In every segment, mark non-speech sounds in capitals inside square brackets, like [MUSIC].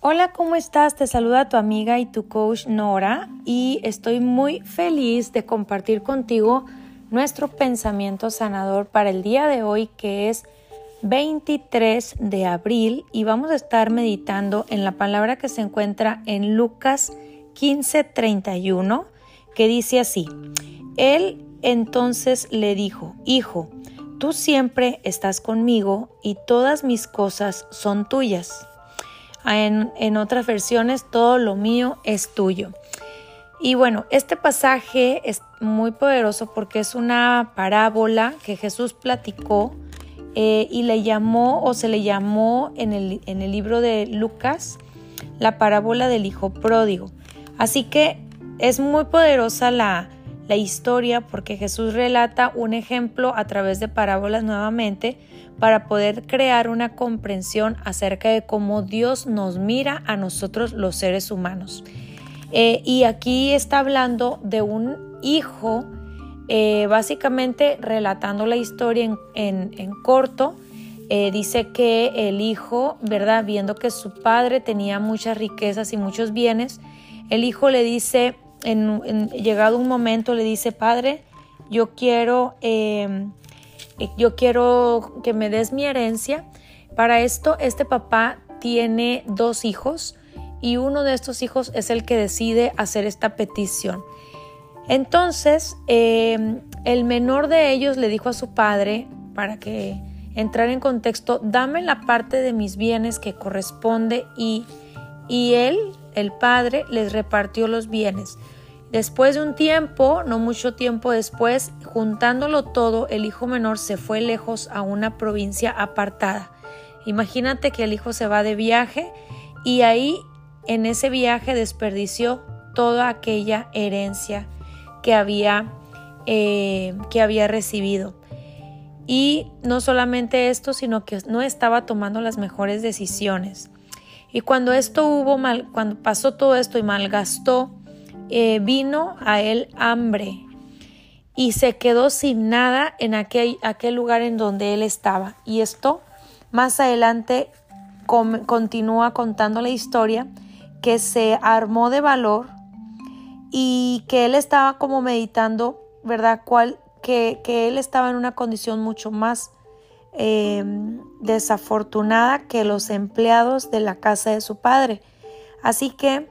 Hola, ¿cómo estás? Te saluda tu amiga y tu coach Nora y estoy muy feliz de compartir contigo nuestro pensamiento sanador para el día de hoy que es 23 de abril y vamos a estar meditando en la palabra que se encuentra en Lucas 15:31 que dice así, Él entonces le dijo, Hijo, tú siempre estás conmigo y todas mis cosas son tuyas. En, otras versiones, todo lo mío es tuyo. Y bueno, este pasaje es muy poderoso porque es una parábola que Jesús platicó eh, y le llamó o se le llamó en el, en el libro de Lucas la parábola del hijo pródigo. Así que es muy poderosa la, la historia porque Jesús relata un ejemplo a través de parábolas nuevamente para poder crear una comprensión acerca de cómo Dios nos mira a nosotros los seres humanos. Eh, y aquí está hablando de un hijo, eh, básicamente relatando la historia en, corto. Eh, dice que el hijo, ¿verdad? Viendo que su padre tenía muchas riquezas y muchos bienes, el hijo le dice, en, llegado un momento, le dice, padre, yo quiero em, yo quiero que me des mi herencia. Para esto, este papá tiene dos hijos y uno de estos hijos es el que decide hacer esta petición. Entonces, em, el menor de ellos le dijo a su padre, para que entrar en contexto, dame la parte de mis bienes que corresponde y, y él, el padre, les repartió los bienes. Después de un tiempo, no mucho tiempo después, juntándolo todo, el hijo menor se fue lejos a una provincia apartada. Imagínate que el hijo se va de viaje y ahí en ese viaje desperdició toda aquella herencia que había, eh, que había recibido. Y no solamente esto, sino que no estaba tomando las mejores decisiones. Y cuando esto hubo mal, cuando pasó todo esto y malgastó eh, vino a él hambre y se quedó sin nada en aquel, aquel lugar en donde él estaba. Y esto más adelante continúa contando la historia que se armó de valor y que él estaba como meditando, ¿verdad? Cuál, que, que él estaba en una condición mucho más em, desafortunada que los empleados de la casa de su padre. Así que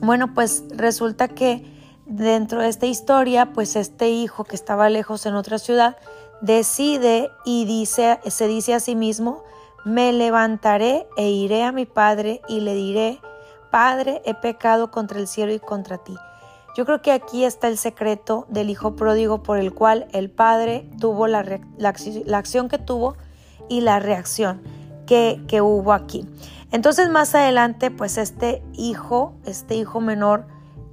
bueno, pues resulta que dentro de esta historia, pues este hijo que estaba lejos en otra ciudad decide y dice, se dice a sí mismo, me levantaré e iré a mi padre y le diré, Padre, he pecado contra el cielo y contra ti. Yo creo que aquí está el secreto del hijo pródigo por el cual el padre tuvo la, acción que tuvo y la reacción que, que hubo aquí. Entonces más adelante, pues este hijo, este hijo menor,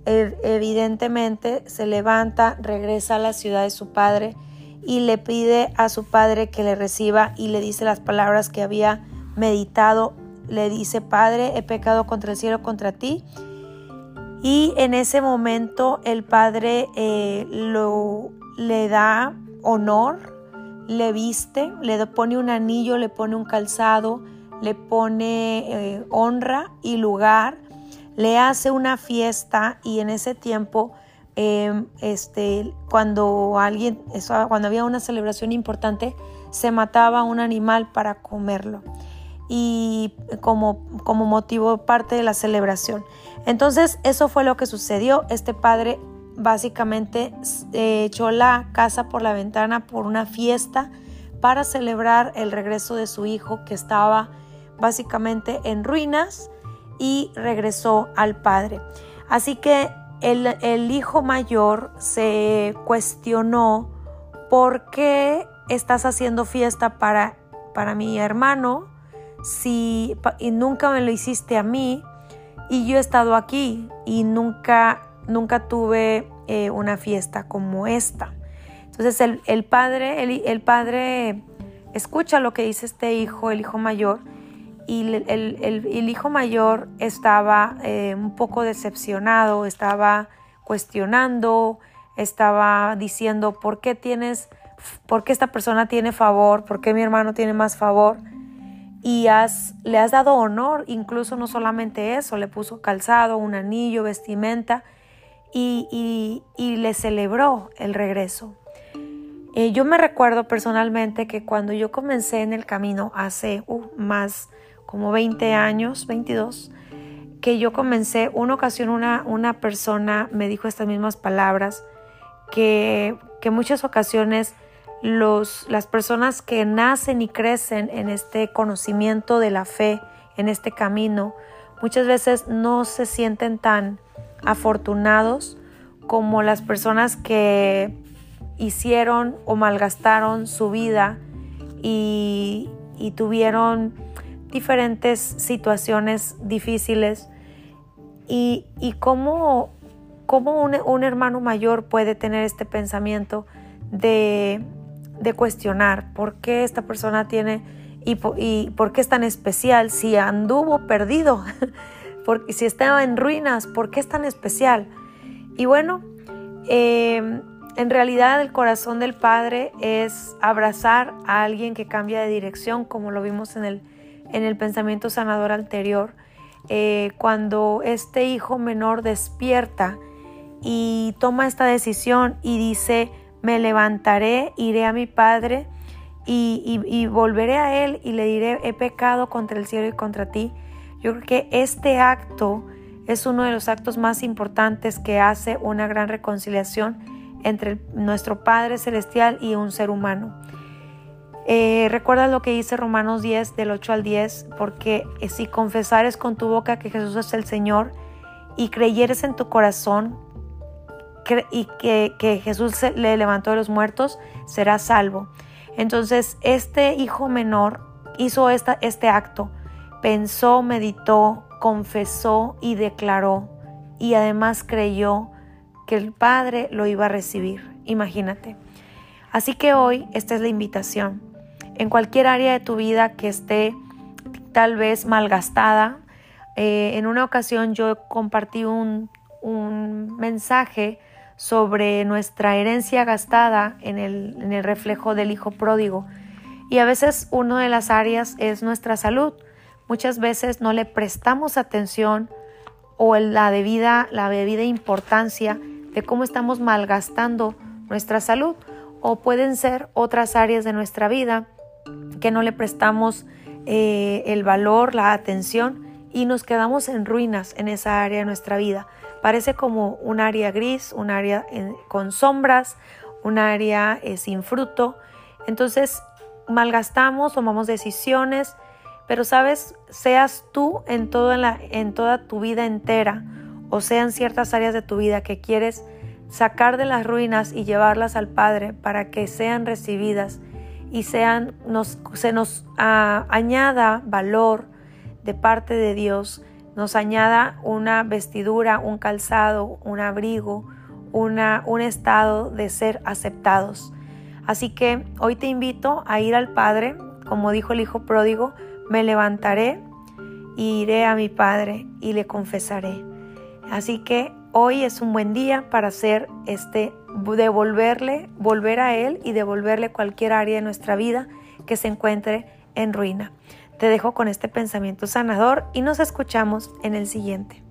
evidentemente se levanta, regresa a la ciudad de su padre y le pide a su padre que le reciba y le dice las palabras que había meditado. Le dice, Padre, he pecado contra el cielo, contra ti. Y en ese momento el padre eh, lo, le da honor, le viste, le pone un anillo, le pone un calzado, le pone eh, honra y lugar, le hace una fiesta y en ese tiempo, em, este, cuando alguien, cuando había una celebración importante, se mataba un animal para comerlo y como, como motivo parte de la celebración. Entonces eso fue lo que sucedió. Este padre básicamente eh, echó la casa por la ventana por una fiesta para celebrar el regreso de su hijo que estaba básicamente en ruinas y regresó al padre. Así que el, hijo mayor se cuestionó por qué estás haciendo fiesta para, para mi hermano si y nunca me lo hiciste a mí y yo he estado aquí y nunca, nunca tuve eh, una fiesta como esta. Entonces el, padre, el, el, padre escucha lo que dice este hijo, el hijo mayor, y el, hijo mayor estaba eh, un poco decepcionado, estaba cuestionando, estaba diciendo, ¿por qué tienes, por qué esta persona tiene favor? ¿Por qué mi hermano tiene más favor? Y le has dado honor, incluso no solamente eso, le puso calzado, un anillo, vestimenta y, le celebró el regreso. Eh, yo me recuerdo personalmente que cuando yo comencé en el camino hace uh, más como 20 años, 22, que yo comencé, una ocasión una, una persona me dijo estas mismas palabras, que, que muchas ocasiones los, las personas que nacen y crecen en este conocimiento de la fe, en este camino, muchas veces no se sienten tan afortunados como las personas que hicieron o malgastaron su vida y, tuvieron diferentes situaciones difíciles. Y, y cómo, un, un hermano mayor puede tener este pensamiento de de cuestionar por qué esta persona tiene y, por qué es tan especial, si anduvo perdido, [LAUGHS] porque si estaba en ruinas, por qué es tan especial. Y bueno, em, en realidad el corazón del Padre es abrazar a alguien que cambia de dirección, como lo vimos en el, en el pensamiento sanador anterior, eh, cuando este hijo menor despierta y toma esta decisión y dice, me levantaré, iré a mi Padre y, volveré a Él y le diré, he pecado contra el cielo y contra ti. Yo creo que este acto es uno de los actos más importantes que hace una gran reconciliación entre nuestro Padre Celestial y un ser humano. Eh, recuerda lo que dice Romanos 10 del 8 al 10, porque si confesares con tu boca que Jesús es el Señor y creyeres en tu corazón y que, Jesús le levantó de los muertos, será salvo. Entonces, este hijo menor hizo esta, este acto, pensó, meditó, confesó y declaró, y además creyó que el Padre lo iba a recibir. Imagínate. Así que hoy esta es la invitación. En cualquier área de tu vida que esté tal vez malgastada, eh, en una ocasión yo compartí un, un mensaje sobre nuestra herencia gastada en el, reflejo del hijo pródigo. Y a veces una de las áreas es nuestra salud. Muchas veces no le prestamos atención o la debida, la debida importancia de cómo estamos malgastando nuestra salud. O pueden ser otras áreas de nuestra vida que no le prestamos eh, el valor, la atención y nos quedamos en ruinas en esa área de nuestra vida. Parece como un área gris, un área con sombras, un área eh, sin fruto. Entonces malgastamos, tomamos decisiones, pero sabes, seas tú en, la, en toda tu vida entera o sean ciertas áreas de tu vida que quieres sacar de las ruinas y llevarlas al Padre para que sean recibidas y sean, nos, se nos ah, añada valor de parte de Dios nos añada una vestidura, un calzado, un abrigo, una, un estado de ser aceptados. Así que hoy te invito a ir al Padre, como dijo el Hijo pródigo, me levantaré y iré a mi Padre y le confesaré. Así que hoy es un buen día para hacer este, devolverle, volver a Él y devolverle cualquier área de nuestra vida que se encuentre en ruina. Te dejo con este pensamiento sanador y nos escuchamos en el siguiente.